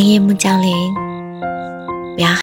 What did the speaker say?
夜幕降临。